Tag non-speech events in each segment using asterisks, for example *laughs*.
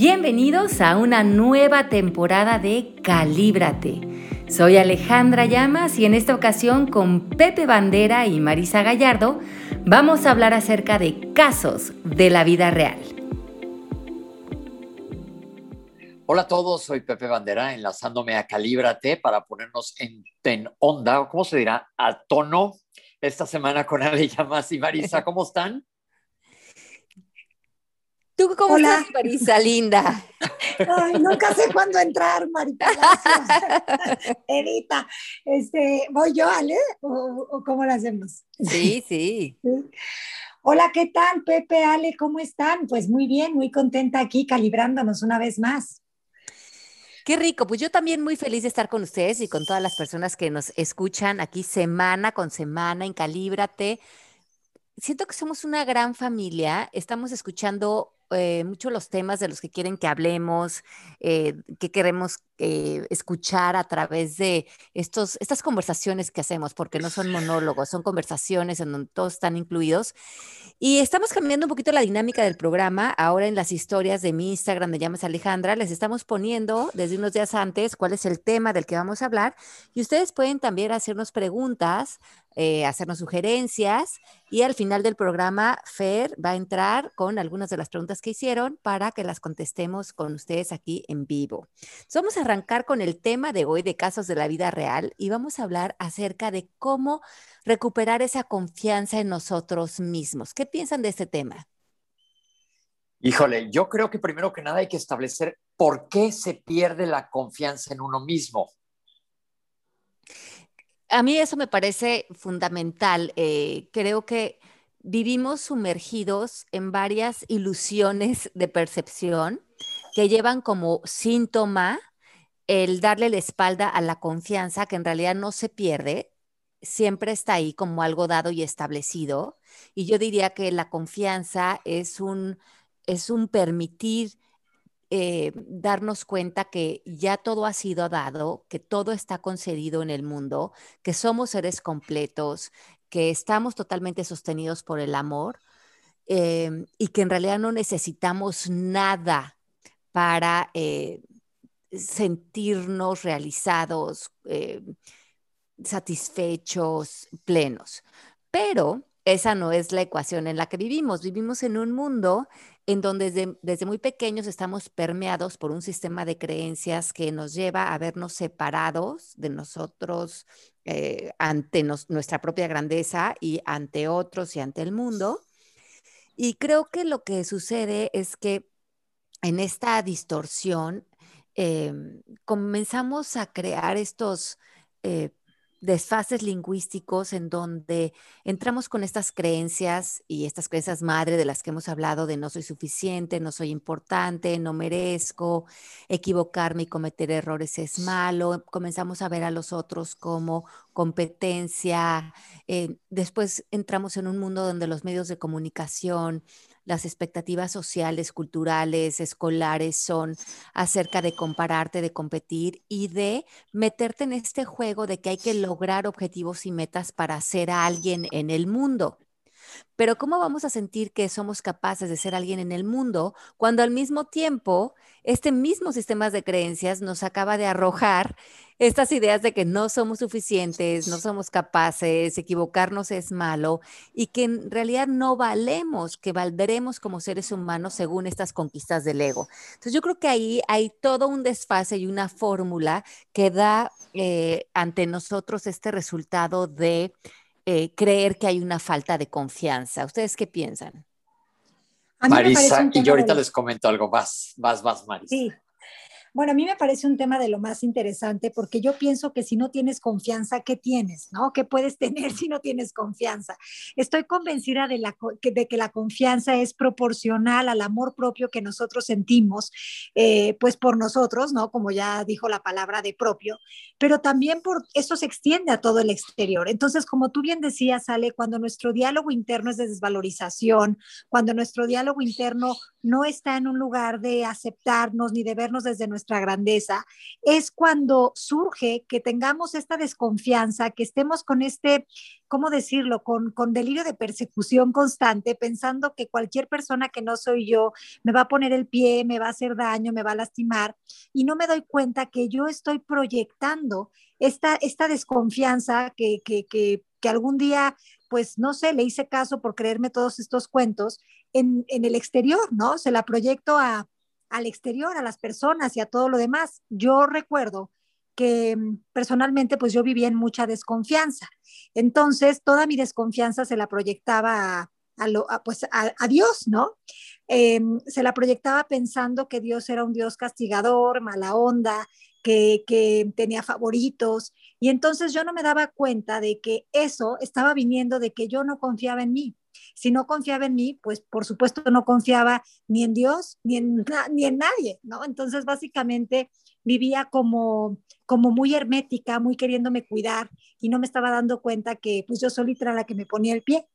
Bienvenidos a una nueva temporada de Calíbrate. Soy Alejandra Llamas y en esta ocasión con Pepe Bandera y Marisa Gallardo vamos a hablar acerca de casos de la vida real. Hola a todos, soy Pepe Bandera, enlazándome a Calíbrate para ponernos en, en onda, ¿cómo se dirá? A tono esta semana con Ale Llamas y Marisa. *laughs* ¿Cómo están? ¿Tú cómo estás, Marisa, linda? Ay, nunca sé cuándo entrar, Marita. *laughs* Evita. Este, ¿Voy yo, Ale? ¿O, cómo lo hacemos? Sí, sí, sí. Hola, ¿qué tal, Pepe, Ale? ¿Cómo están? Pues muy bien, muy contenta aquí calibrándonos una vez más. Qué rico, pues yo también muy feliz de estar con ustedes y con todas las personas que nos escuchan aquí semana con semana en Calíbrate. Siento que somos una gran familia, estamos escuchando eh, mucho los temas de los que quieren que hablemos, eh, que queremos eh, escuchar a través de estos, estas conversaciones que hacemos, porque no son monólogos, son conversaciones en donde todos están incluidos. Y estamos cambiando un poquito la dinámica del programa. Ahora en las historias de mi Instagram, de Llamas Alejandra, les estamos poniendo desde unos días antes cuál es el tema del que vamos a hablar. Y ustedes pueden también hacernos preguntas eh, hacernos sugerencias y al final del programa Fer va a entrar con algunas de las preguntas que hicieron para que las contestemos con ustedes aquí en vivo. vamos a arrancar con el tema de hoy de casos de la vida real y vamos a hablar acerca de cómo recuperar esa confianza en nosotros mismos. ¿Qué piensan de este tema? Híjole, yo creo que primero que nada hay que establecer por qué se pierde la confianza en uno mismo a mí eso me parece fundamental. Eh, creo que vivimos sumergidos en varias ilusiones de percepción que llevan como síntoma el darle la espalda a la confianza que en realidad no se pierde, siempre está ahí como algo dado y establecido. Y yo diría que la confianza es un, es un permitir eh, darnos cuenta que ya todo ha sido dado, que todo está concedido en el mundo, que somos seres completos, que estamos totalmente sostenidos por el amor em, y que en realidad no necesitamos nada para eh, sentirnos realizados, eh, satisfechos, plenos. Pero esa no es la ecuación en la que vivimos. Vivimos en un mundo en donde desde, muy pequeños estamos permeados por un sistema de creencias que nos lleva a vernos separados de nosotros eh, ante nuestra propia grandeza y ante otros y ante el mundo. Y creo que lo que sucede es que en esta distorsión em, comenzamos a crear estos eh, desfases lingüísticos en donde entramos con estas creencias y estas creencias madre de las que hemos hablado de no soy suficiente, no soy importante, no merezco, equivocarme y cometer errores es malo, comenzamos a ver a los otros como competencia, eh, después entramos en un mundo donde los medios de comunicación las expectativas sociales, culturales, escolares son acerca de compararte, de competir y de meterte en este juego de que hay que lograr objetivos y metas para ser alguien en el mundo. Pero ¿cómo vamos a sentir que somos capaces de ser alguien en el mundo cuando al mismo tiempo este mismo sistema de creencias nos acaba de arrojar estas ideas de que no somos suficientes, no somos capaces, equivocarnos es malo y que en realidad no valemos, que valdremos como seres humanos según estas conquistas del ego. Entonces yo creo que ahí hay todo un desfase y una fórmula que da eh, ante nosotros este resultado de eh, creer que hay una falta de confianza. ¿Ustedes qué piensan? Marisa, y yo ahorita les comento algo más, más, más, Marisa. Sí, bueno, a mí me parece un tema de lo más interesante porque yo pienso que si no tienes confianza, ¿qué tienes? ¿No? ¿Qué puedes tener *laughs* si no tienes confianza? Estoy convencida de, la, de que la confianza es proporcional al amor propio que nosotros sentimos, eh, pues por nosotros, ¿no? Como ya dijo la palabra de propio, pero también por eso se extiende a todo el exterior. Entonces, como tú bien decías, Ale, cuando nuestro diálogo interno es de desvalorización, cuando nuestro diálogo interno no está en un lugar de aceptarnos ni de vernos desde nuestra nuestra grandeza, es cuando surge que tengamos esta desconfianza, que estemos con este, ¿cómo decirlo?, con, con delirio de persecución constante, pensando que cualquier persona que no soy yo me va a poner el pie, me va a hacer daño, me va a lastimar, y no me doy cuenta que yo estoy proyectando esta, esta desconfianza que, que, que, que algún día pues no sé, le hice caso por creerme todos estos cuentos en, en el exterior, ¿no? Se la proyecto a, al exterior, a las personas y a todo lo demás. Yo recuerdo que mm, personalmente pues yo vivía en mucha desconfianza. Entonces, toda mi desconfianza se la proyectaba a, lo, pues a, Dios, ¿no? Eh, se la proyectaba pensando que Dios era un Dios castigador, mala onda, que, que, tenía favoritos. Y entonces yo no me daba cuenta de que eso estaba viniendo de que yo no confiaba en mí. Si no confiaba en mí, pues por supuesto no confiaba ni en Dios ni en, ni en nadie, ¿no? Entonces básicamente vivía como, como muy hermética, muy queriéndome cuidar y no me estaba dando cuenta que pues yo solita era la que me ponía el pie.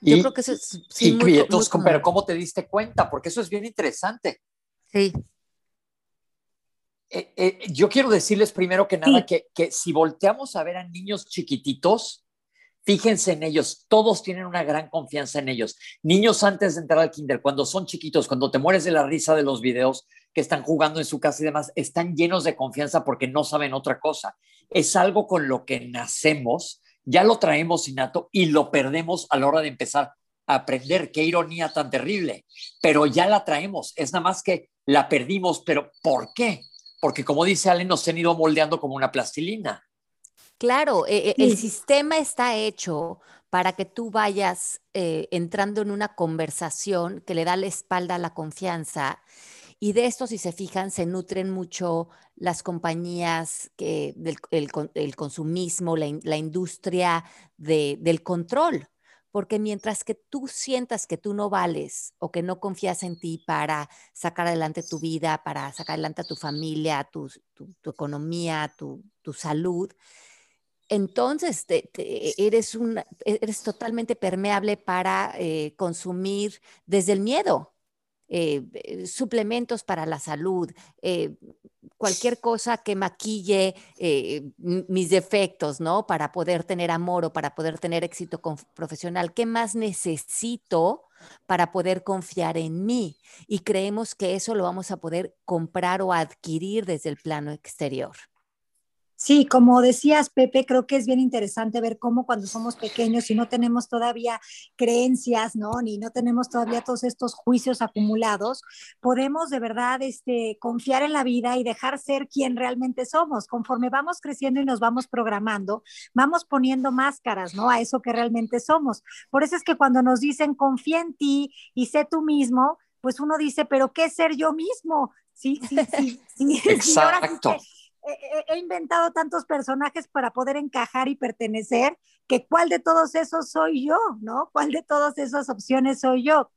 Yo creo que eso es sí, muy, muy pero ¿cómo te diste cuenta? Porque eso es bien interesante. Sí. Eh, eh, yo quiero decirles primero que nada sí. que, que si volteamos a ver a niños chiquititos, Fíjense en ellos, todos tienen una gran confianza en ellos. Niños antes de entrar al kinder, cuando son chiquitos, cuando te mueres de la risa de los videos que están jugando en su casa y demás, están llenos de confianza porque no saben otra cosa. Es algo con lo que nacemos, ya lo traemos innato y lo perdemos a la hora de empezar a aprender. Qué ironía tan terrible, pero ya la traemos. Es nada más que la perdimos, pero ¿por qué? Porque como dice Ale, nos han ido moldeando como una plastilina. Claro, eh, el sistema está hecho para que tú vayas eh, entrando en una conversación que le da la espalda a la confianza. Y de esto, si se fijan, se nutren mucho las compañías que, del el, el consumismo, la, la industria de, del control. Porque mientras que tú sientas que tú no vales o que no confías en ti para sacar adelante tu vida, para sacar adelante a tu familia, tu, tu, tu economía, tu, tu salud, entonces te, te, eres, un, eres totalmente permeable para eh, consumir desde el miedo. Eh, eh suplementos para la salud, eh, cualquier cosa que maquille mis defectos, ¿no? Para poder tener amor o para poder tener éxito profesional. ¿Qué más necesito para poder confiar en mí? Y creemos que eso lo vamos a poder comprar o adquirir desde el plano exterior. Sí, como decías, Pepe, creo que es bien interesante ver cómo cuando somos pequeños y no tenemos todavía creencias, ¿no? Ni no tenemos todavía todos estos juicios acumulados, podemos de verdad este, confiar en la vida y dejar ser quien realmente somos. Conforme vamos creciendo y nos vamos programando, vamos poniendo máscaras, ¿no? A eso que realmente somos. Por eso es que cuando nos dicen confía en ti y sé tú mismo, pues uno dice, pero ¿qué ser yo mismo? Sí, sí, sí. sí. *laughs* Exacto. Sí, he inventado tantos personajes para poder encajar y pertenecer, que cuál de todos esos soy yo, ¿no? ¿Cuál de todas esas opciones soy yo?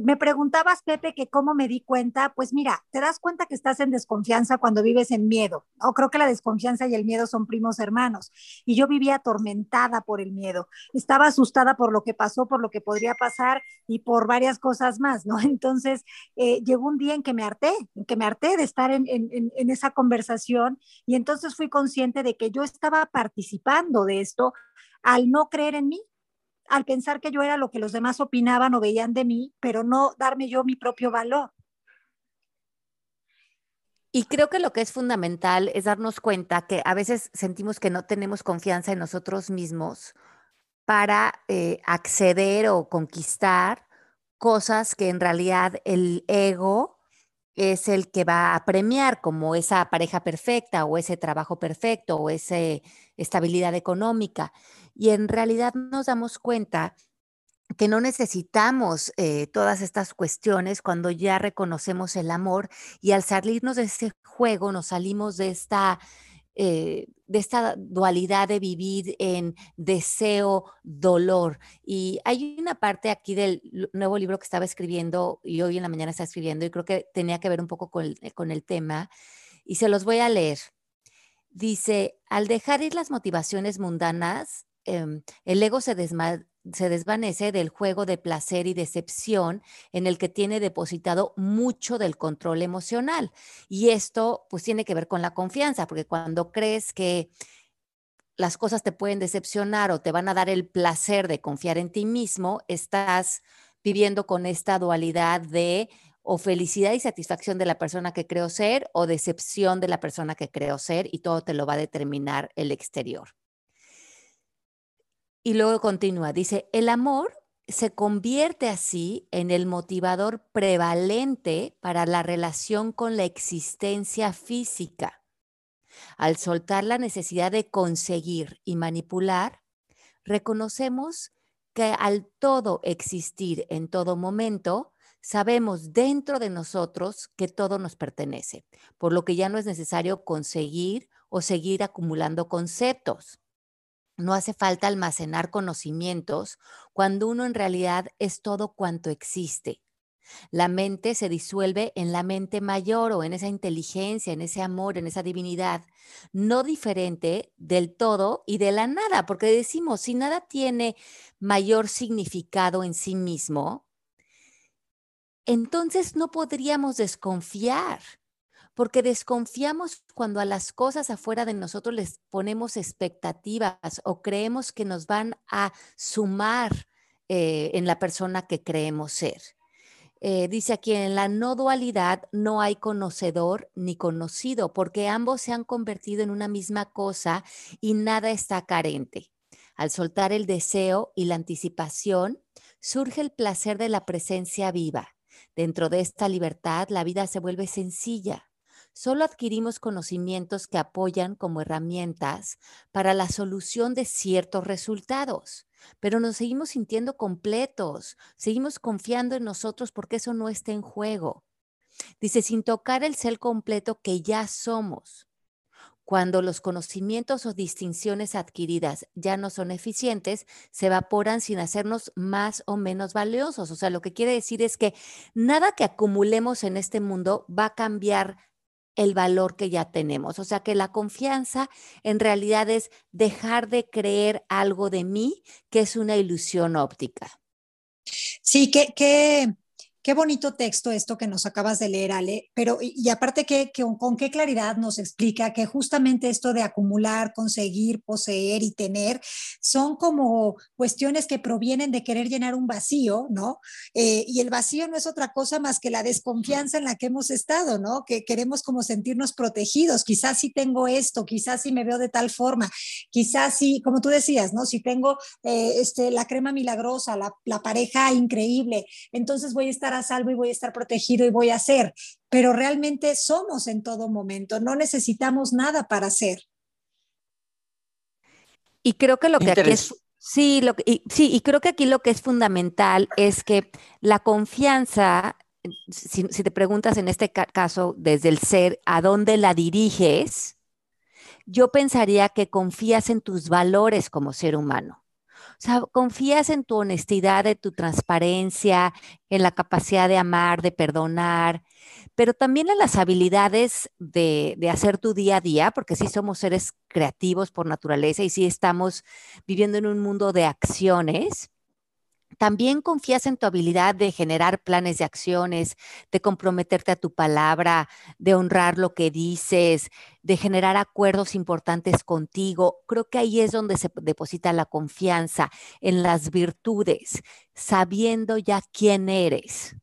Me preguntabas, Pepe, que cómo me di cuenta. Pues mira, te das cuenta que estás en desconfianza cuando vives en miedo. ¿no? Creo que la desconfianza y el miedo son primos hermanos. Y yo vivía atormentada por el miedo. Estaba asustada por lo que pasó, por lo que podría pasar y por varias cosas más, ¿no? *laughs* Entonces, eh, llegó un día en que me harté, en que me harté de estar en, esa conversación y entonces fui consciente de que yo estaba participando de esto al no creer en mí, al pensar que yo era lo que los demás opinaban o veían de mí, pero no darme yo mi propio valor. Y creo que lo que es fundamental es darnos cuenta que a veces sentimos que no tenemos confianza en nosotros mismos para eh, acceder o conquistar cosas que en realidad el ego es el que va a premiar, como esa pareja perfecta o ese trabajo perfecto o esa estabilidad económica. Y en realidad nos damos cuenta que no necesitamos eh, todas estas cuestiones cuando ya reconocemos el amor y al salirnos de ese juego nos salimos de esta, eh, de esta dualidad de vivir en deseo, dolor. Y hay una parte aquí del nuevo libro que estaba escribiendo y hoy en la mañana está escribiendo y creo que tenía que ver un poco con el, con el tema y se los voy a leer. Dice, al dejar ir las motivaciones mundanas, eh, el ego se, se desvanece del juego de placer y decepción en el que tiene depositado mucho del control emocional. Y esto pues tiene que ver con la confianza, porque cuando crees que las cosas te pueden decepcionar o te van a dar el placer de confiar en ti mismo, estás viviendo con esta dualidad de o felicidad y satisfacción de la persona que creo ser o decepción de la persona que creo ser y todo te lo va a determinar el exterior. Y luego continúa, dice, el amor se convierte así en el motivador prevalente para la relación con la existencia física. Al soltar la necesidad de conseguir y manipular, reconocemos que al todo existir en todo momento, sabemos dentro de nosotros que todo nos pertenece, por lo que ya no es necesario conseguir o seguir acumulando conceptos. No hace falta almacenar conocimientos cuando uno en realidad es todo cuanto existe. La mente se disuelve en la mente mayor o en esa inteligencia, en ese amor, en esa divinidad, no diferente del todo y de la nada, porque decimos, si nada tiene mayor significado en sí mismo, entonces no podríamos desconfiar, porque desconfiamos cuando a las cosas afuera de nosotros les ponemos expectativas o creemos que nos van a sumar eh, en la persona que creemos ser. Eh, dice aquí, en la no dualidad no hay conocedor ni conocido, porque ambos se han convertido en una misma cosa y nada está carente. Al soltar el deseo y la anticipación, surge el placer de la presencia viva. Dentro de esta libertad, la vida se vuelve sencilla. Solo adquirimos conocimientos que apoyan como herramientas para la solución de ciertos resultados pero nos seguimos sintiendo completos, seguimos confiando en nosotros porque eso no está en juego. Dice, sin tocar el ser completo que ya somos. Cuando los conocimientos o distinciones adquiridas ya no son eficientes, se evaporan sin hacernos más o menos valiosos. O sea, lo que quiere decir es que nada que acumulemos en este mundo va a cambiar el valor que ya tenemos. O sea que la confianza en realidad es dejar de creer algo de mí que es una ilusión óptica. Sí, que, que Qué bonito texto esto que nos acabas de leer, Ale, pero y, aparte que, con qué claridad nos explica que justamente esto de acumular, conseguir, poseer y tener son como cuestiones que provienen de querer llenar un vacío, ¿no? Eh, y el vacío no es otra cosa más que la desconfianza en la que hemos estado, ¿no? Que queremos como sentirnos protegidos, quizás si tengo esto, quizás si me veo de tal forma, quizás si, como tú decías, ¿no? Si tengo eh, este, la crema milagrosa, la, la pareja increíble, entonces voy a estar a salvo y voy a estar protegido y voy a ser, pero realmente somos en todo momento, no necesitamos nada para ser. Y creo que lo que aquí es, sí, lo, y, sí, y creo que aquí lo que es fundamental es que la confianza, si, si te preguntas en este caso desde el ser, ¿a dónde la diriges? Yo pensaría que confías en tus valores como ser humano. Sea, confías en tu honestidad, en tu transparencia, en la capacidad de amar, de perdonar, pero también en las habilidades de, de, hacer tu día a día, porque sí somos seres creativos por naturaleza y sí estamos viviendo en un mundo de acciones. También confías en tu habilidad de generar planes de acciones, de comprometerte a tu palabra, de honrar lo que dices, de generar acuerdos importantes contigo. Creo que ahí es donde se deposita la confianza en las virtudes, sabiendo ya quién eres.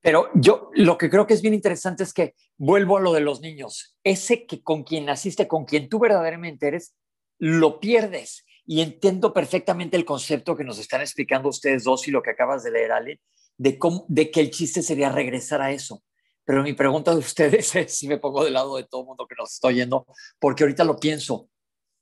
Pero yo lo que creo que es bien interesante es que vuelvo a lo de los niños. Ese que con quien naciste, con quien tú verdaderamente eres, lo pierdes y entiendo perfectamente el concepto que nos están explicando ustedes dos y lo que acabas de leer, Ale, de, cómo, de que el chiste sería regresar a eso. Pero mi pregunta de *laughs* ustedes es, si me pongo del lado de todo el mundo que nos está oyendo, porque ahorita lo pienso,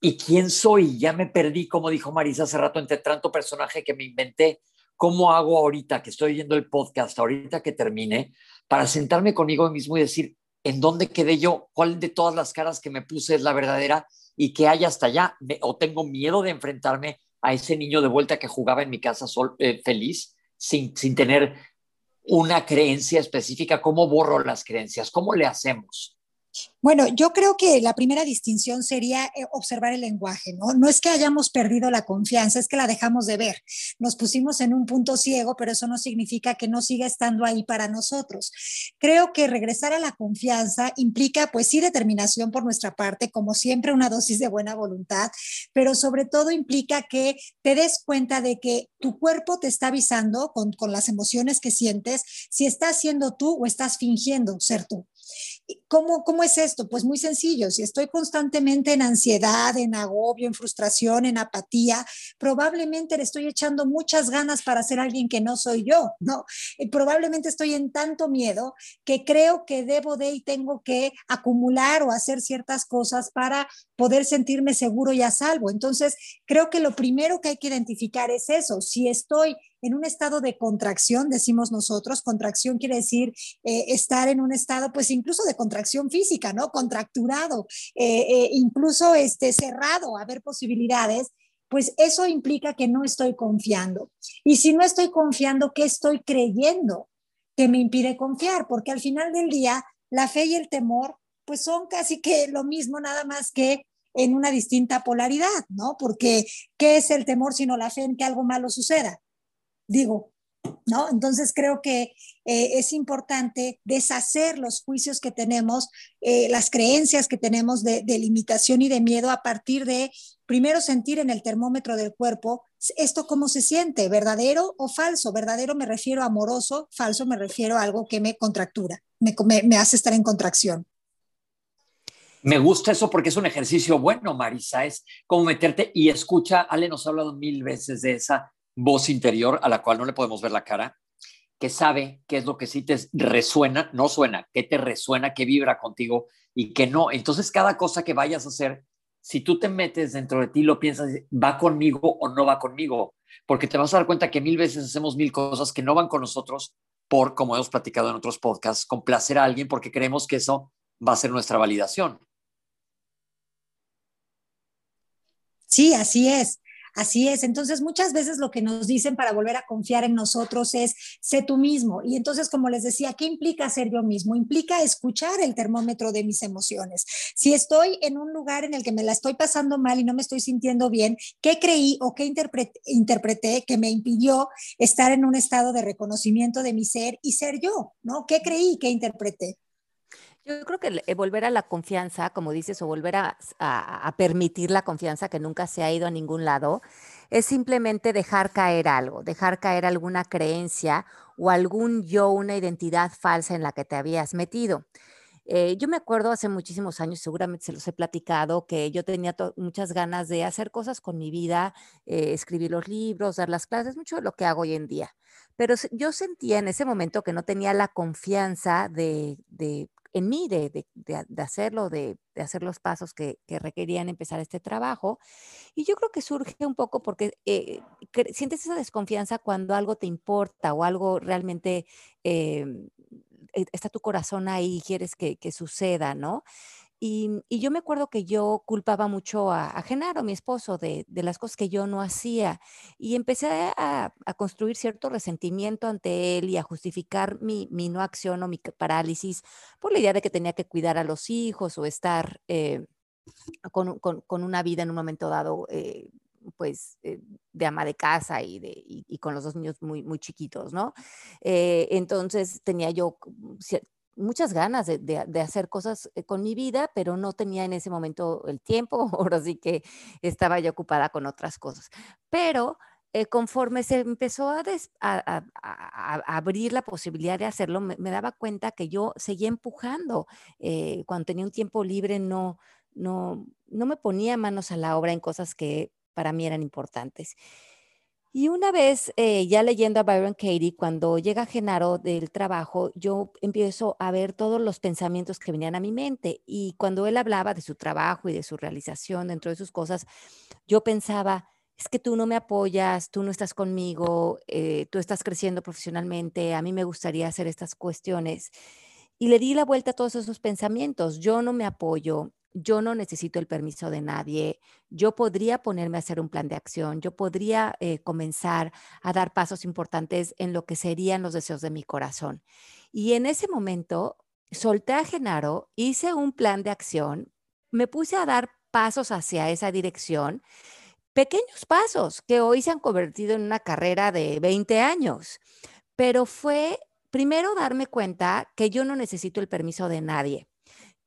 ¿y quién soy? Ya me perdí, como dijo Marisa hace rato, entre tanto personaje que me inventé. ¿Cómo hago ahorita que estoy oyendo el podcast, ahorita que termine, para sentarme conmigo mismo y decir, ¿en dónde quedé yo? ¿Cuál de todas las caras que me puse es la verdadera? Y que haya hasta allá, o tengo miedo de enfrentarme a ese niño de vuelta que jugaba en mi casa sol, eh, feliz, sin, sin tener una creencia específica, ¿cómo borro las creencias? ¿Cómo le hacemos? Bueno, yo creo que la primera distinción sería eh, observar el lenguaje, ¿no? No es que hayamos perdido la confianza, es que la dejamos de ver. Nos pusimos en un punto ciego, pero eso no significa que no siga estando ahí para nosotros. Creo que regresar a la confianza implica, pues sí, determinación por nuestra parte, como siempre, una dosis de buena voluntad, pero sobre todo implica que te des cuenta de que tu cuerpo te está avisando con, con las emociones que sientes si estás siendo tú o estás fingiendo ser tú. ¿Cómo, ¿Cómo es esto? Pues muy sencillo. Si estoy constantemente en ansiedad, en agobio, en frustración, en apatía, probablemente le estoy echando muchas ganas para ser alguien que no soy yo, ¿no? Y probablemente estoy en tanto miedo que creo que debo de y tengo que acumular o hacer ciertas cosas para poder sentirme seguro y a salvo. Entonces, creo que lo primero que hay que identificar es eso. Si estoy en un estado de contracción, decimos nosotros. Contracción quiere decir eh, estar en un estado, pues incluso de contracción física, ¿no? Contracturado, eh, eh, incluso este, cerrado, a ver posibilidades. Pues eso implica que no estoy confiando. Y si no estoy confiando, ¿qué estoy creyendo que me impide confiar? Porque al final del día, la fe y el temor, pues son casi que lo mismo, nada más que en una distinta polaridad, ¿no? Porque ¿qué es el temor sino la fe en que algo malo suceda? Digo, ¿no? Entonces creo que eh, es importante deshacer los juicios que tenemos, eh, las creencias que tenemos de, limitación y de miedo a partir de primero sentir en el termómetro del cuerpo esto cómo se siente, verdadero o falso. Verdadero me refiero a amoroso, falso me refiero a algo que me contractura, me, me hace estar en contracción. Me gusta eso porque es un ejercicio bueno, Marisa, es como meterte y escucha, Ale nos ha hablado mil veces de esa voz interior a la cual no le podemos ver la cara, que sabe qué es lo que sí te resuena, no suena, qué te resuena, qué vibra contigo y qué no. Entonces, cada cosa que vayas a hacer, si tú te metes dentro de ti, lo piensas, va conmigo o no va conmigo, porque te vas a dar cuenta que mil veces hacemos mil cosas que no van con nosotros por, como hemos platicado en otros podcasts, complacer a alguien porque creemos que eso va a ser nuestra validación. Sí, así es. Así es. Entonces, muchas veces lo que nos dicen para volver a confiar en nosotros es, sé tú mismo. Y entonces, como les decía, ¿qué implica ser yo mismo? Implica escuchar el termómetro de mis emociones. Si estoy en un lugar en el que me la estoy pasando mal y no me estoy sintiendo bien, ¿qué creí o qué interpreté, interpreté que me impidió estar en un estado de reconocimiento de mi ser y ser yo? ¿No? ¿Qué creí, qué interpreté? Yo creo que eh, volver a la confianza, como dices, o volver a, permitir la confianza que nunca se ha ido a ningún lado, es simplemente dejar caer algo, dejar caer alguna creencia o algún yo, una identidad falsa en la que te habías metido. Eh, yo me acuerdo hace muchísimos años, seguramente se los he platicado, que yo tenía muchas ganas de hacer cosas con mi vida, eh, escribir los libros, dar las clases, mucho de lo que hago hoy en día. Pero yo sentía en ese momento que no tenía la confianza de, en mí de, hacerlo, de, hacer los pasos que, requerían empezar este trabajo. Y yo creo que surge un poco porque eh, sientes esa desconfianza cuando algo te importa o algo realmente em, e, está tu corazón ahí y quieres que, que suceda, ¿no? Y, yo me acuerdo que yo culpaba mucho a, Genaro, mi esposo, de, las cosas que yo no hacía. Y empecé a, construir cierto resentimiento ante él y a justificar mi, no acción o mi parálisis por la idea de que tenía que cuidar a los hijos o estar eh, con, una vida en un momento dado. Eh, pues eh, de ama de casa y, de, y, con los dos niños muy, muy chiquitos, ¿no? entonces tenía yo muchas ganas de, hacer cosas eh, con mi vida, pero no tenía en ese momento el tiempo, *laughs* ahora sí que estaba yo ocupada con otras cosas. Pero eh, conforme se empezó a, abrir la posibilidad de hacerlo, me, daba cuenta que yo seguía empujando. Eh, cuando tenía un tiempo libre, no, no, no me ponía manos a la obra en cosas que para mí eran importantes. Y una vez, eh, ya leyendo a Byron Katie, cuando llega Genaro del trabajo, yo empiezo a ver todos los pensamientos que venían a mi mente. Y cuando él hablaba de su trabajo y de su realización dentro de sus cosas, yo pensaba, es que tú no me apoyas, tú no estás conmigo, eh, tú estás creciendo profesionalmente, a mí me gustaría hacer estas cuestiones. Y le di la vuelta a todos esos pensamientos. Yo no me apoyo, yo no necesito el permiso de nadie, yo podría ponerme a hacer un plan de acción, yo podría eh, comenzar a dar pasos importantes en lo que serían los deseos de mi corazón. Y en ese momento solté a Genaro, hice un plan de acción, me puse a dar pasos hacia esa dirección, pequeños pasos que hoy se han convertido en una carrera de 20 años, pero fue primero darme cuenta que yo no necesito el permiso de nadie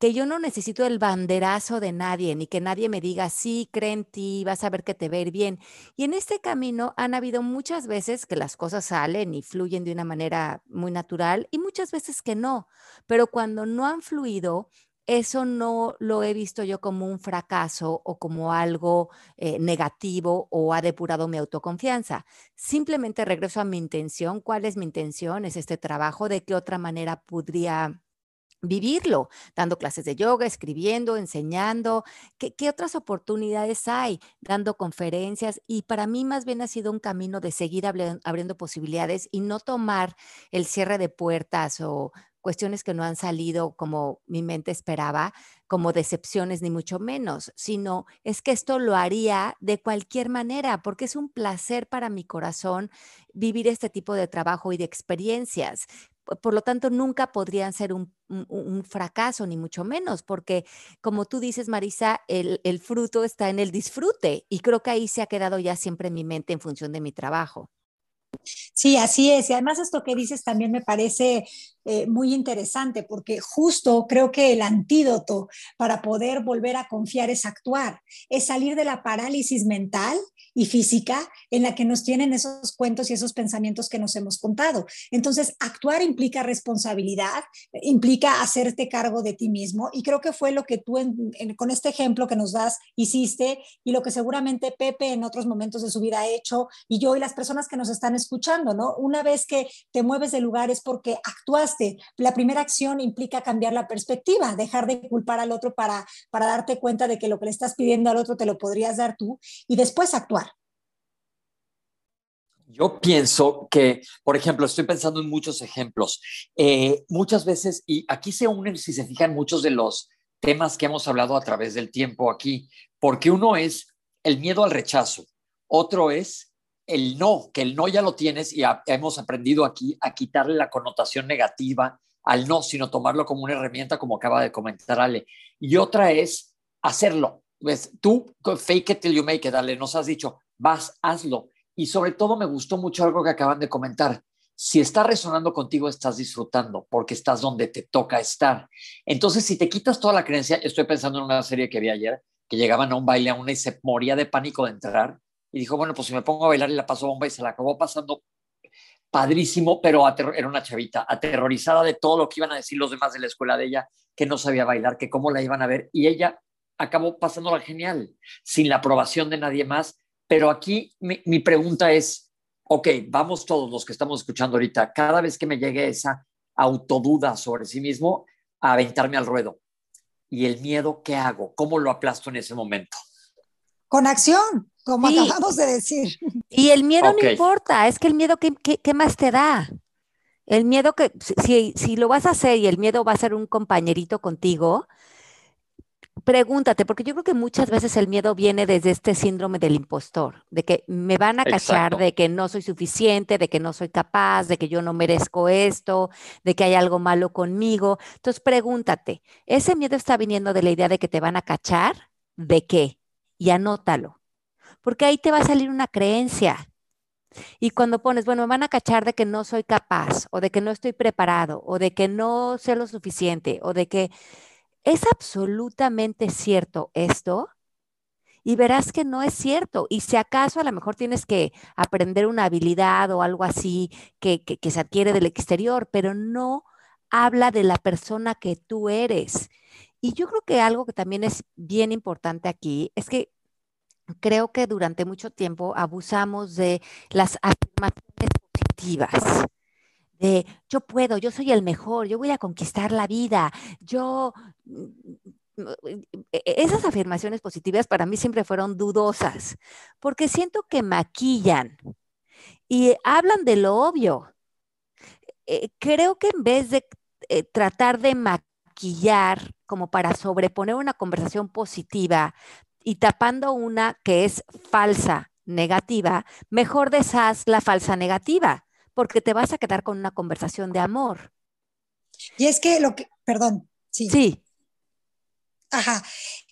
que yo no necesito el banderazo de nadie, ni que nadie me diga, sí, cree en ti, vas a ver que te va a ir bien. Y en este camino han habido muchas veces que las cosas salen y fluyen de una manera muy natural y muchas veces que no. Pero cuando no han fluido, eso no lo he visto yo como un fracaso o como algo eh, negativo o ha depurado mi autoconfianza. Simplemente regreso a mi intención. ¿Cuál es mi intención? Es este trabajo. ¿De qué otra manera podría vivirlo, dando clases de yoga, escribiendo, enseñando. ¿Qué, otras oportunidades hay? Dando conferencias. Y para mí más bien ha sido un camino de seguir abriendo posibilidades y no tomar el cierre de puertas o cuestiones que no han salido como mi mente esperaba, como decepciones ni mucho menos, sino es que esto lo haría de cualquier manera, porque es un placer para mi corazón vivir este tipo de trabajo y de experiencias por lo tanto, nunca podrían ser un, fracaso, ni mucho menos, porque como tú dices, Marisa, el, el, fruto está en el disfrute y creo que ahí se ha quedado ya siempre en mi mente en función de mi trabajo. Sí, así es. Y además esto que dices también me parece eh, muy interesante porque justo creo que el antídoto para poder volver a confiar es actuar, es salir de la parálisis mental y física en la que nos tienen esos cuentos y esos pensamientos que nos hemos contado. Entonces, actuar implica responsabilidad, implica hacerte cargo de ti mismo y creo que fue lo que tú con este ejemplo que nos das hiciste y lo que seguramente Pepe en otros momentos de su vida ha hecho y yo y las personas que nos están escuchando, ¿no? Una vez que te mueves de lugar es porque actúas la primera acción implica cambiar la perspectiva, dejar de culpar al otro para, para darte cuenta de que lo que le estás pidiendo al otro te lo podrías dar tú y después actuar. Yo pienso que, por ejemplo, estoy pensando en muchos ejemplos. Eh, muchas veces, y aquí se unen, si se fijan, muchos de los temas que hemos hablado a través del tiempo aquí, porque uno es el miedo al rechazo, otro es el no, que el no ya lo tienes y hemos aprendido aquí a quitarle la connotación negativa al no, sino tomarlo como una herramienta, como acaba de comentar Ale. Y otra es hacerlo. ¿Ves? Tú, fake it till you make it, Ale, nos has dicho, vas, hazlo. Y sobre todo me gustó mucho algo que acaban de comentar. Si está resonando contigo, estás disfrutando porque estás donde te toca estar. Entonces, si te quitas toda la creencia, estoy pensando en una serie que vi ayer, que llegaban a un baile a una y se moría de pánico de entrar y dijo, bueno, pues si me pongo a bailar y la paso bomba y se la acabó pasando padrísimo, pero era una chavita aterrorizada de todo lo que iban a decir los demás de la escuela de ella, que no sabía bailar, que cómo la iban a ver, y ella acabó pasándola genial, sin la aprobación de nadie más. Pero aquí mi, mi pregunta es, ok, vamos todos los que estamos escuchando ahorita, cada vez que me llegue esa autoduda sobre sí mismo, a aventarme al ruedo. ¿Y el miedo qué hago? ¿Cómo lo aplasto en ese momento? Con acción, como acabamos de decir. Y el miedo no importa, es que el miedo, ¿qué, qué, más te da? El miedo que, si, si lo vas a hacer y el miedo va a ser un compañerito contigo, pregúntate, porque yo creo que muchas veces el miedo viene desde este síndrome del impostor, de que me van a cachar, de que no soy suficiente, de que no soy capaz, de que yo no merezco esto, de que hay algo malo conmigo. Entonces pregúntate, ¿ese miedo está viniendo de la idea de que te van a cachar? ¿De qué? Y anótalo, porque ahí te va a salir una creencia. Y cuando pones, bueno, me van a cachar de que no soy capaz, o de que no estoy preparado, o de que no sé lo suficiente, o de que es absolutamente cierto esto, y verás que no es cierto. Y si acaso a lo mejor tienes que aprender una habilidad o algo así que, que, se adquiere del exterior, pero no habla de la persona que tú eres. Y yo creo que algo que también es bien importante aquí es que creo que durante mucho tiempo abusamos de las afirmaciones positivas. De yo puedo, yo soy el mejor, yo voy a conquistar la vida, yo... Mm, mm, e, esas afirmaciones positivas para mí siempre fueron dudosas, porque siento que maquillan y hablan de lo obvio. Eh, creo que en vez de eh, tratar de maquillar como para sobreponer una conversación positiva, y tapando una que es falsa, negativa, mejor deshaz la falsa negativa, porque te vas a quedar con una conversación de amor. Y es que lo que, perdón, sí. Sí. Ajá.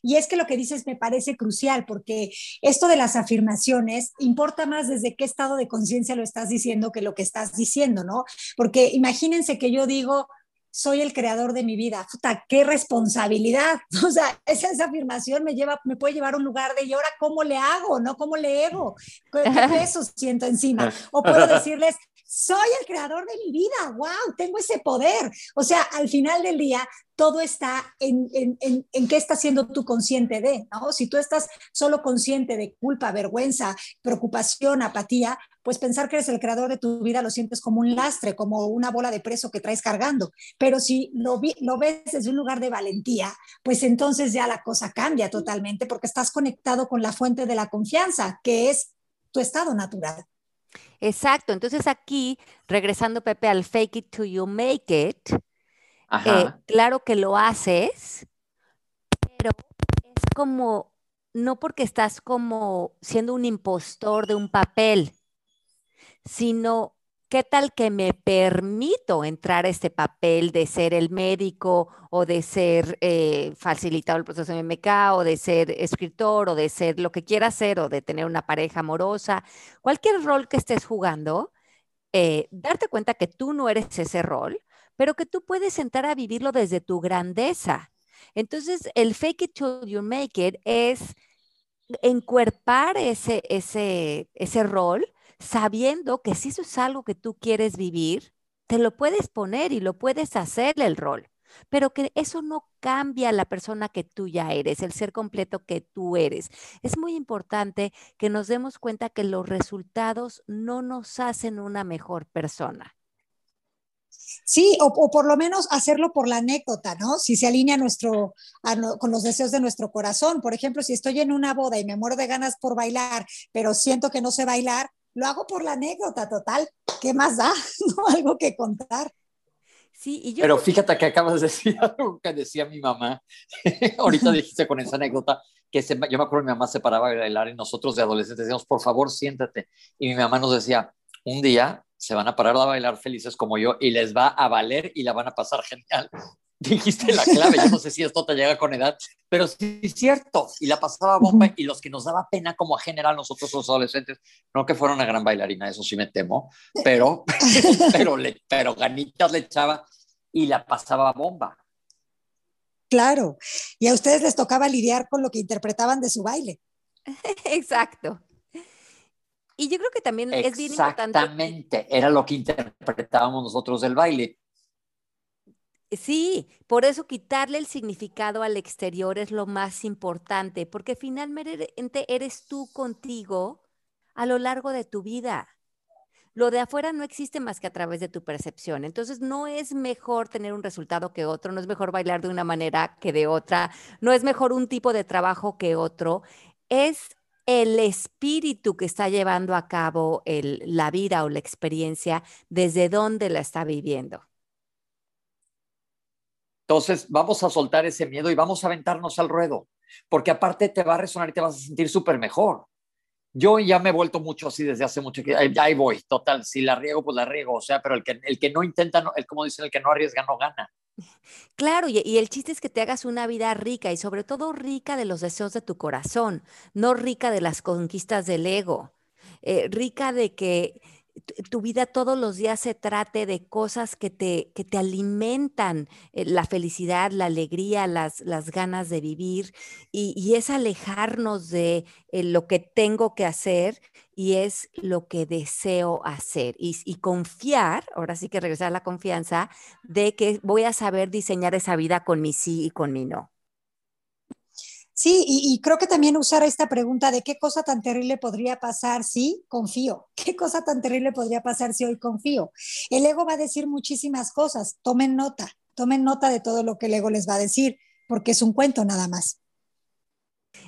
Y es que lo que dices me parece crucial porque esto de las afirmaciones importa más desde qué estado de conciencia lo estás diciendo que lo que estás diciendo, ¿no? Porque imagínense que yo digo, soy el creador de mi vida. Puta, qué responsabilidad. *laughs* O sea, esa, esa, afirmación me lleva, me puede llevar a un lugar de, ¿y ahora cómo le hago? ¿No? ¿Cómo le hago? ¿Qué, qué *laughs* peso siento encima? *laughs* O puedo decirles, soy el creador de mi vida, wow, tengo ese poder. O sea, al final del día, todo está en, en, en, en, qué estás siendo tú consciente de, ¿no? Si tú estás solo consciente de culpa, vergüenza, preocupación, apatía, pues pensar que eres el creador de tu vida lo sientes como un lastre, como una bola de preso que traes cargando. Pero si lo, vi, lo ves desde un lugar de valentía, pues entonces ya la cosa cambia totalmente porque estás conectado con la fuente de la confianza, que es tu estado natural. Exacto. Entonces aquí, regresando, Pepe, al fake it till you make it, eh, claro que lo haces, pero es como, no porque estás como siendo un impostor de un papel, sino ¿qué tal que me permito entrar a este papel de ser el médico o de ser eh, facilitador del proceso de MK o de ser escritor o de ser lo que quiera ser o de tener una pareja amorosa? Cualquier rol que estés jugando, eh, darte cuenta que tú no eres ese rol, pero que tú puedes entrar a vivirlo desde tu grandeza. Entonces, el fake it till you make it es encuerpar ese, ese, ese rol sabiendo que si eso es algo que tú quieres vivir, te lo puedes poner y lo puedes hacer el rol, pero que eso no cambia la persona que tú ya eres, el ser completo que tú eres. Es muy importante que nos demos cuenta que los resultados no nos hacen una mejor persona. Sí, o, por lo menos hacerlo por la anécdota, ¿no? Si se alinea nuestro, a, con los deseos de nuestro corazón. Por ejemplo, si estoy en una boda y me muero de ganas por bailar, pero siento que no sé bailar, lo hago por la anécdota total. ¿Qué más da? *laughs* ¿No? Algo que contar. Sí, y yo Pero fíjate que acabas de decir *laughs* algo que decía mi mamá. *laughs* Ahorita dijiste con esa anécdota que se, yo me acuerdo mi mamá se paraba a bailar y nosotros de adolescentes decíamos, por favor, siéntate. Y mi mamá nos decía, un día se van a parar a bailar felices como yo y les va a valer y la van a pasar genial *laughs* dijiste la clave, yo no sé si esto te llega con edad, pero sí es cierto, y la pasaba bomba, y los que nos daba pena como a general nosotros los adolescentes, no que fuera una gran bailarina, eso sí me temo, pero, *laughs* pero, le, pero ganitas le echaba y la pasaba bomba. Claro, y a ustedes les tocaba lidiar con lo que interpretaban de su baile. *laughs* Exacto. Y yo creo que también es bien importante. Exactamente, era lo que interpretábamos nosotros del baile. Sí, por eso quitarle el significado al exterior es lo más importante, porque finalmente eres tú contigo a lo largo de tu vida. Lo de afuera no existe más que a través de tu percepción. Entonces, no es mejor tener un resultado que otro, no es mejor bailar de una manera que de otra, no es mejor un tipo de trabajo que otro. Es el espíritu que está llevando a cabo la vida o la experiencia desde donde la está viviendo. Entonces, vamos a soltar ese miedo y vamos a aventarnos al ruedo, porque aparte te va a resonar y te vas a sentir súper mejor. Yo ya me he vuelto mucho así desde hace mucho que ahí voy, total, si la riego, pues la riego, o sea, pero el que, el que no intenta, no, el, como dicen, el que no arriesga no gana. Claro, y, y, el chiste es que te hagas una vida rica y sobre todo rica de los deseos de tu corazón, no rica de las conquistas del ego, eh, rica de que tu vida todos los días se trate de cosas que te, que te alimentan eh, la felicidad, la alegría, las, las ganas de vivir y, y es alejarnos de eh, lo que tengo que hacer y es lo que deseo hacer y, y, confiar, ahora sí que regresar a la confianza, de que voy a saber diseñar esa vida con mi sí y con mi no. Sí, y, creo que también usar esta pregunta de qué cosa tan terrible podría pasar si confío, *laughs* qué cosa tan terrible podría pasar si hoy confío. El ego va a decir muchísimas cosas, tomen nota, tomen nota de todo lo que el ego les va a decir, porque es un cuento nada más.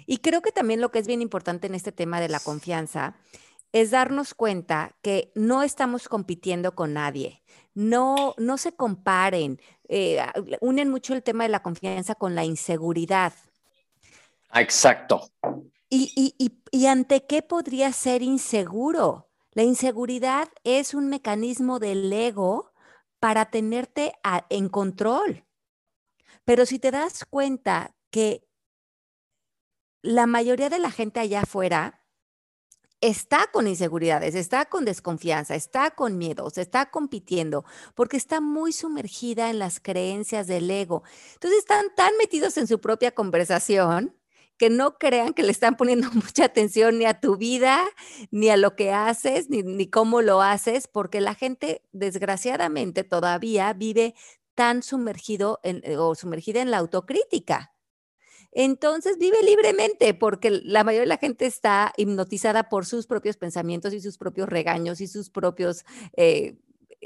Y creo que también lo que es bien importante en este tema de la confianza es darnos cuenta que no estamos compitiendo con nadie. No, no se comparen. Eh, unen mucho el tema de la confianza con la inseguridad. Exacto. ¿Y, y, y, ante qué podría ser inseguro? La inseguridad es un mecanismo del ego para tenerte en control. Pero si te das cuenta que la mayoría de la gente allá afuera está con inseguridades, está con desconfianza, está con miedos, está compitiendo, porque está muy sumergida en las creencias del ego. Entonces están tan metidos en su propia conversación que no crean que le están poniendo *laughs* mucha atención ni a tu vida, ni a lo que haces, ni, ni cómo lo haces, porque la gente desgraciadamente todavía vive tan sumergido en, o sumergida en la autocrítica. Entonces vive libremente porque la mayoría de la gente está hipnotizada por sus propios pensamientos y sus propios regaños y sus propios eh,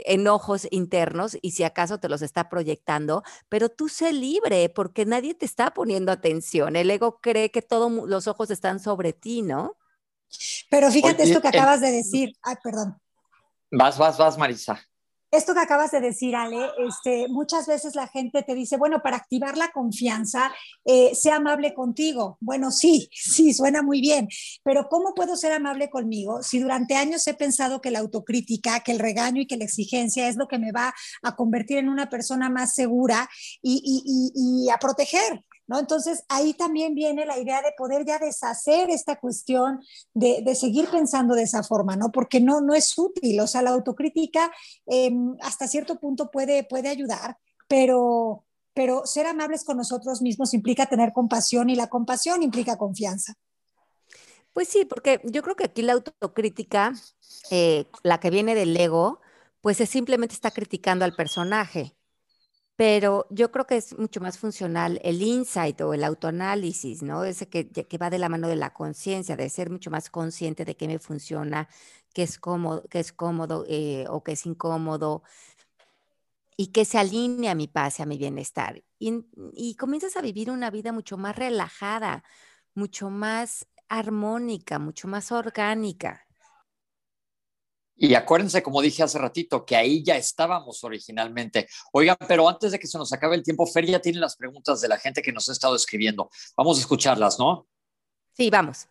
enojos internos y si acaso te los está proyectando, pero tú sé libre porque nadie te está poniendo atención. El ego cree que todos los ojos están sobre ti, ¿no? Pero fíjate esto que acabas de decir. Ay, perdón. Vas, vas, vas, Marisa esto que acabas de decir, Ale, este, muchas veces la gente te dice, bueno, para activar la confianza, eh, sea amable contigo. Bueno, sí, *laughs* sí, suena muy bien, pero ¿cómo puedo ser amable conmigo si durante años he pensado que la autocrítica, que el regaño y que la exigencia es lo que me va a convertir en una persona más segura y, y a proteger? ¿No? Entonces, ahí también viene la idea de poder ya deshacer esta cuestión de, de seguir pensando de esa forma, ¿no? Porque no, no es útil, o sea, la autocrítica em, hasta cierto punto puede, puede ayudar, pero, pero ser amables con nosotros mismos implica tener compasión y la compasión implica confianza. Pues sí, porque yo creo que aquí la autocrítica, eh, la que viene del ego, pues es simplemente está criticando al personaje pero yo creo que es mucho más funcional el insight o el autoanálisis, ¿no? Ese que, va de la mano de la conciencia, de ser mucho más consciente de qué me funciona, qué es cómodo, qué es cómodo eh, o qué es incómodo y que se alinea a mi paz y a mi bienestar. Y, y comienzas a vivir una vida mucho más relajada, mucho más armónica, mucho más orgánica. Y acuérdense, como dije hace ratito, que ahí ya estábamos originalmente. Oigan, pero antes de que se nos acabe el tiempo, Fer ya tiene las preguntas de la gente que nos ha estado escribiendo. Vamos a escucharlas, ¿no? Sí, vamos.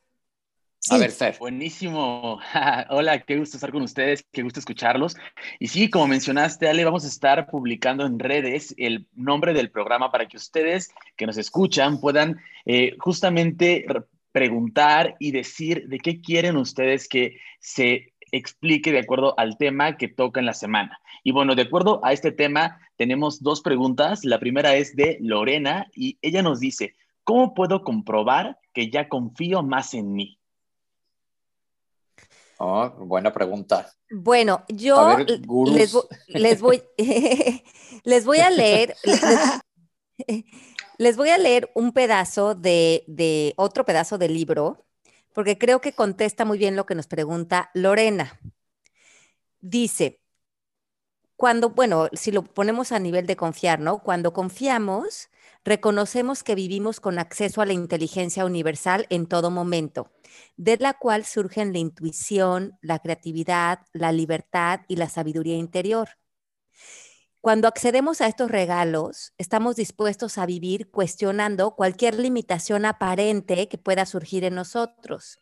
A ver, Fer. Buenísimo. *laughs* Hola, qué gusto estar con ustedes, qué gusto escucharlos. Y sí, como mencionaste, Ale, vamos a estar publicando en redes el nombre del programa para que ustedes que nos escuchan puedan eh, justamente preguntar y decir de qué quieren ustedes que se explique de acuerdo al tema que toca en la semana. Y bueno, de acuerdo a este tema, tenemos dos preguntas. La primera es de Lorena y ella nos dice, ¿cómo puedo comprobar que ya confío más en mí? Oh, buena pregunta. Bueno, yo les, voy, *laughs* les, voy, a leer, *laughs* les, voy a leer un pedazo de, de otro pedazo del libro porque creo que contesta muy bien lo que nos pregunta Lorena. Dice, cuando, bueno, si lo ponemos a nivel de confiar, ¿no? Cuando confiamos, reconocemos que vivimos con acceso a la inteligencia universal en todo momento, de la cual surgen la intuición, la creatividad, la libertad y la sabiduría interior. Cuando accedemos a estos regalos, estamos dispuestos a vivir cuestionando cualquier limitación aparente que pueda surgir en nosotros.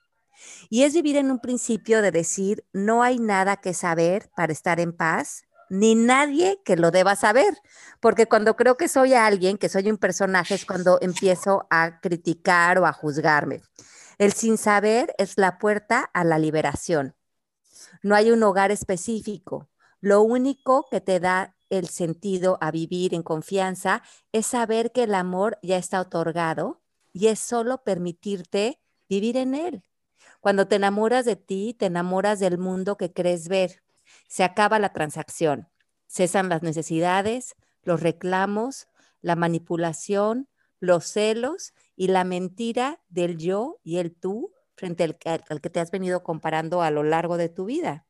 Y es vivir en un principio de decir, no hay nada que saber para estar en paz, ni nadie que lo deba saber, porque cuando creo que soy alguien, que soy un personaje, es cuando empiezo a criticar o a juzgarme. El sin saber es la puerta a la liberación. No hay un hogar específico. Lo único que te da el sentido a vivir en confianza es saber que el amor ya está otorgado y es solo permitirte vivir en él. Cuando te enamoras de ti, te enamoras del mundo que crees ver. Se acaba la transacción, cesan las necesidades, los reclamos, la manipulación, los celos y la mentira del yo y el tú frente al, al que te has venido comparando a lo largo de tu vida.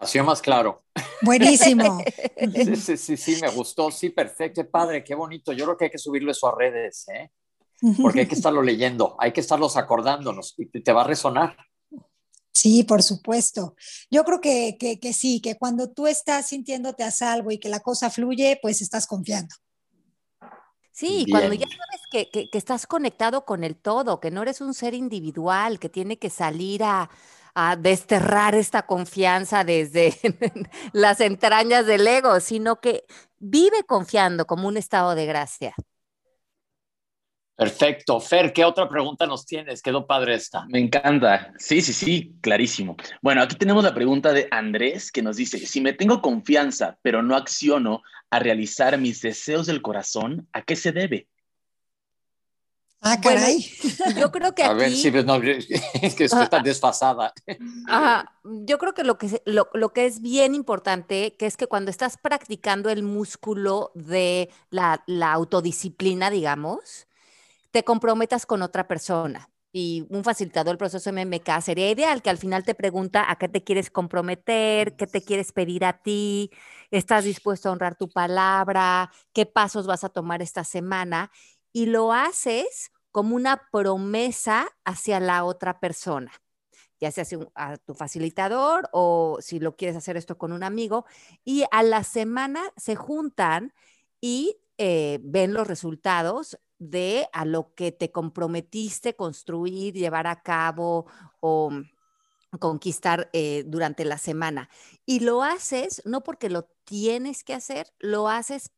Ha sido más claro. Buenísimo. *laughs* Sí, sí, sí, sí, me gustó. Sí, perfecto, padre, qué bonito. Yo creo que hay que subirlo eso a redes, ¿eh? Porque hay que estarlo leyendo, hay que estarlos acordándonos y te va a resonar. Sí, por supuesto. Yo creo que, que, sí, que cuando tú estás sintiéndote a salvo y que la cosa fluye, pues estás confiando. Sí, cuando ya sabes que, que, estás conectado con el todo, que no eres un ser individual, que tiene que salir a, a desterrar esta confianza desde *laughs* las entrañas del ego, sino que, vive confiando como un estado de gracia. Perfecto. Fer, ¿qué otra pregunta nos tienes? Quedó padre esta. Me encanta. Sí, sí, sí, clarísimo. Bueno, aquí tenemos la pregunta de Andrés que nos dice, si me tengo confianza, pero no acciono a realizar mis deseos del corazón, ¿a qué se debe? Ah, caray. *laughs* yo creo que A aquí... ver si no, *laughs* que estoy tan desfasada. Ajá, yo creo que lo que, lo, lo que es bien importante, que es que cuando estás practicando el músculo de la, la autodisciplina, digamos, te comprometas con otra persona. Y un facilitador del proceso MMK sería ideal que al final te pregunta a qué te quieres comprometer, qué te quieres pedir a ti, estás dispuesto a honrar tu palabra, qué pasos vas a tomar esta semana. Y lo haces como una promesa hacia la otra persona ya sea a tu facilitador o si lo quieres hacer esto con un amigo, y a la semana se juntan y eh, ven los resultados de a lo que te comprometiste construir, llevar a cabo o conquistar eh, durante la semana. Y lo haces no porque lo tienes que hacer, lo haces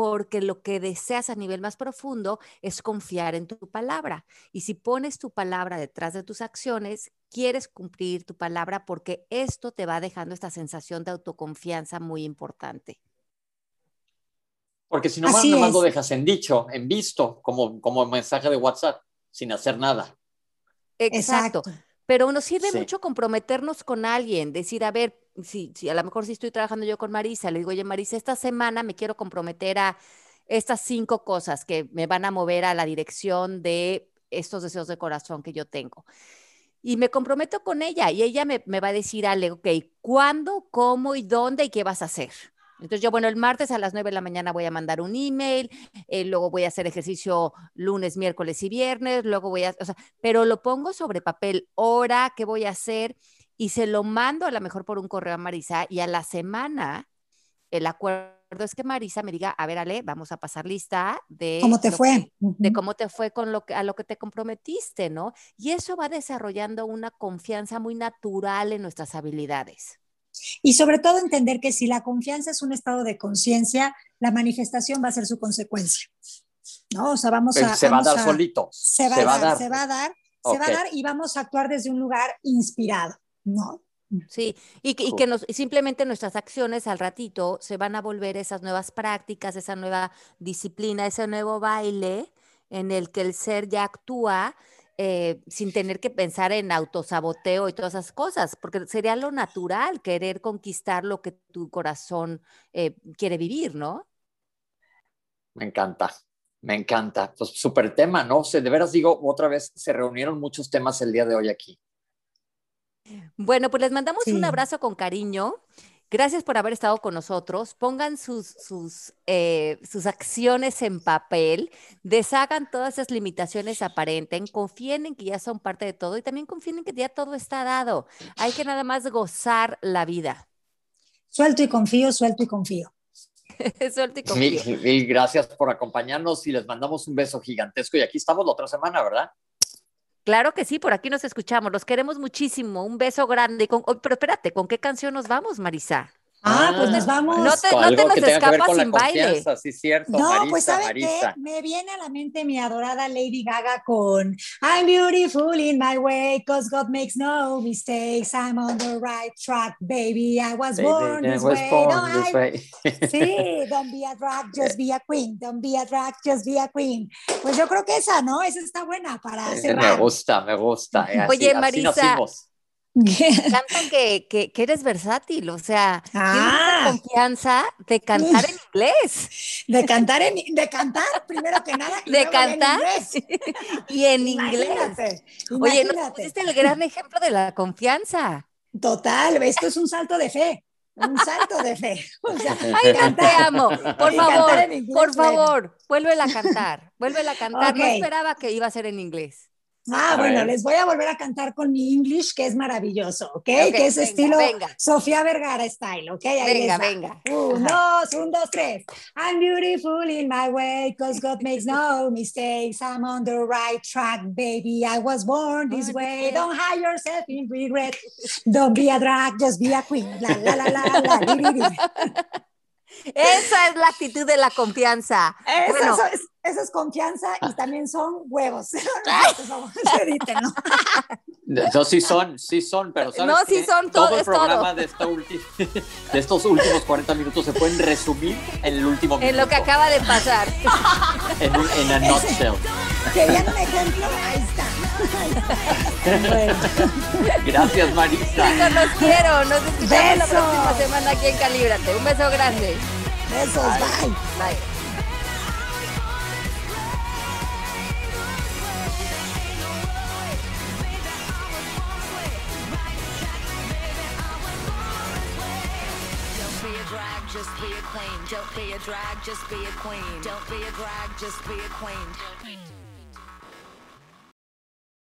porque lo que deseas a nivel más profundo es confiar en tu palabra. Y si pones tu palabra detrás de tus acciones, quieres cumplir tu palabra porque esto te va dejando esta sensación de autoconfianza muy importante. Porque si nomás, Así nomás es. lo dejas en dicho, en visto, como, como mensaje de WhatsApp, sin hacer nada. Exacto. Exacto. Pero nos sirve Sí. mucho comprometernos con alguien, decir, a ver, si, si a lo mejor si estoy trabajando yo con Marisa, le digo, oye, Marisa, esta semana me quiero comprometer a estas cinco cosas que me van a mover a la dirección de estos deseos de corazón que yo tengo. Y me comprometo con ella y ella me, me va a decir, Ale, ok, ¿cuándo, cómo y dónde y qué vas a hacer? Entonces yo, bueno, el martes a las 9 de la mañana voy a mandar un email, eh, luego voy a hacer ejercicio lunes, miércoles y viernes, luego voy a, o sea, pero lo pongo sobre papel, hora, qué voy a hacer y se lo mando a lo mejor por un correo a Marisa y a la semana el acuerdo es que Marisa me diga, a ver, Ale, vamos a pasar lista de ¿Cómo te fue? de cómo te fue con lo que, a lo que te comprometiste, ¿no? Y eso va desarrollando una confianza muy natural en nuestras habilidades. Y sobre todo entender que si la confianza es un estado de conciencia, la manifestación va a ser su consecuencia. ¿No? O sea, vamos a... se va a vamos dar solito. Se va, a dar, se va a dar, se va a dar y vamos a actuar desde un lugar inspirado, ¿no? Sí, y, que- y que nos, simplemente nuestras acciones al ratito se van a volver esas nuevas prácticas, esa nueva disciplina, ese nuevo baile en el que el ser ya actúa eh, sin tener que pensar en autosaboteo y todas esas cosas, porque sería lo natural querer conquistar lo que tu corazón eh, quiere vivir, ¿no? Me encanta, me encanta. Pues súper tema, ¿no? Se, de veras digo, otra vez se reunieron muchos temas el día de hoy aquí. Bueno, pues les mandamos un abrazo con cariño. Gracias por haber estado con nosotros. Pongan sus, sus, eh, sus acciones en papel, deshagan todas esas limitaciones aparenten, confíen en que ya son parte de todo y también confíen en que ya todo está dado. Hay que nada más gozar la vida. Suelto y confío, suelto y confío. *laughs* Suelto y confío. Mil, mil gracias por acompañarnos y les mandamos un beso gigantesco. Y aquí estamos la otra semana, ¿verdad? Claro que sí, por aquí nos escuchamos. Los queremos muchísimo. Un beso grande. Con- oh, pero espérate, ¿con qué canción nos vamos, Marisa? Ah, pues nos vamos. No te- no te nos escapas sin baile. sí, cierto. No, Marisa, pues ¿saben Marisa. qué? Me viene a la mente mi adorada Lady Gaga con I'm beautiful in my way, cause God makes no mistakes. I'm on the right track, baby. I was Baby, born this was way. born Don't this I- way. Sí, *laughs* don't be a drag, just be a queen. Don't be a drag, just be a queen. Pues yo creo que esa, ¿no? Esa está buena para Eh, Me cerrar. gusta, me gusta. eh, así- Oye, así Marisa, nacimos. *laughs* Canta que, que, que eres versátil, o sea, tienes Ah. esa confianza de cantar en inglés De *laughs* cantar, en, de cantar, primero que nada. y De luego en cantar inglés. *laughs* y en inglés. Imagínate, Oye, nos imagínate. pusiste el gran ejemplo de la confianza. Total, esto es un salto de fe. Un salto de fe. O sea, Ay, no te amo. Por favor, cantar inglés, por bueno. favor, vuélvela a cantar. Vuélvela a cantar. No Ok. esperaba que iba a ser en inglés. Ah, A bueno, ver. les voy a volver a cantar con mi English, que es maravilloso, ¿ok? Ok, que es venga, estilo venga. Sofía Vergara style, ¿ok? Ahí Venga, venga. Un, dos, un, dos, tres. I'm beautiful in my way, cause God makes no *laughs* mistakes. I'm on the right track, baby. I was born this way. Don't hide yourself in regret. Don't be a drag, just be a queen. La, la, la, la, la. *laughs* Esa es la actitud de la confianza. Eso, Bueno. eso es, eso es confianza y también son huevos. *laughs* Por favor, *laughs* edítenlo. No, sí son, sí son, pero ¿sabes No, sí qué? son, todo todo el programa todo. De, esta *laughs* de estos últimos 40 minutos se pueden resumir en el último minuto. En lo que acaba de pasar. En, un, en a nutshell. ¿Querían un ejemplo? Ahí está. Gracias, Marisa. Chicos, los quiero. Nos escuchamos la próxima semana aquí en Calíbrate. Un beso grande. Besos, bye. Bye. Just be a queen. Don't be a drag, just be a queen. Don't be a drag, just be a queen.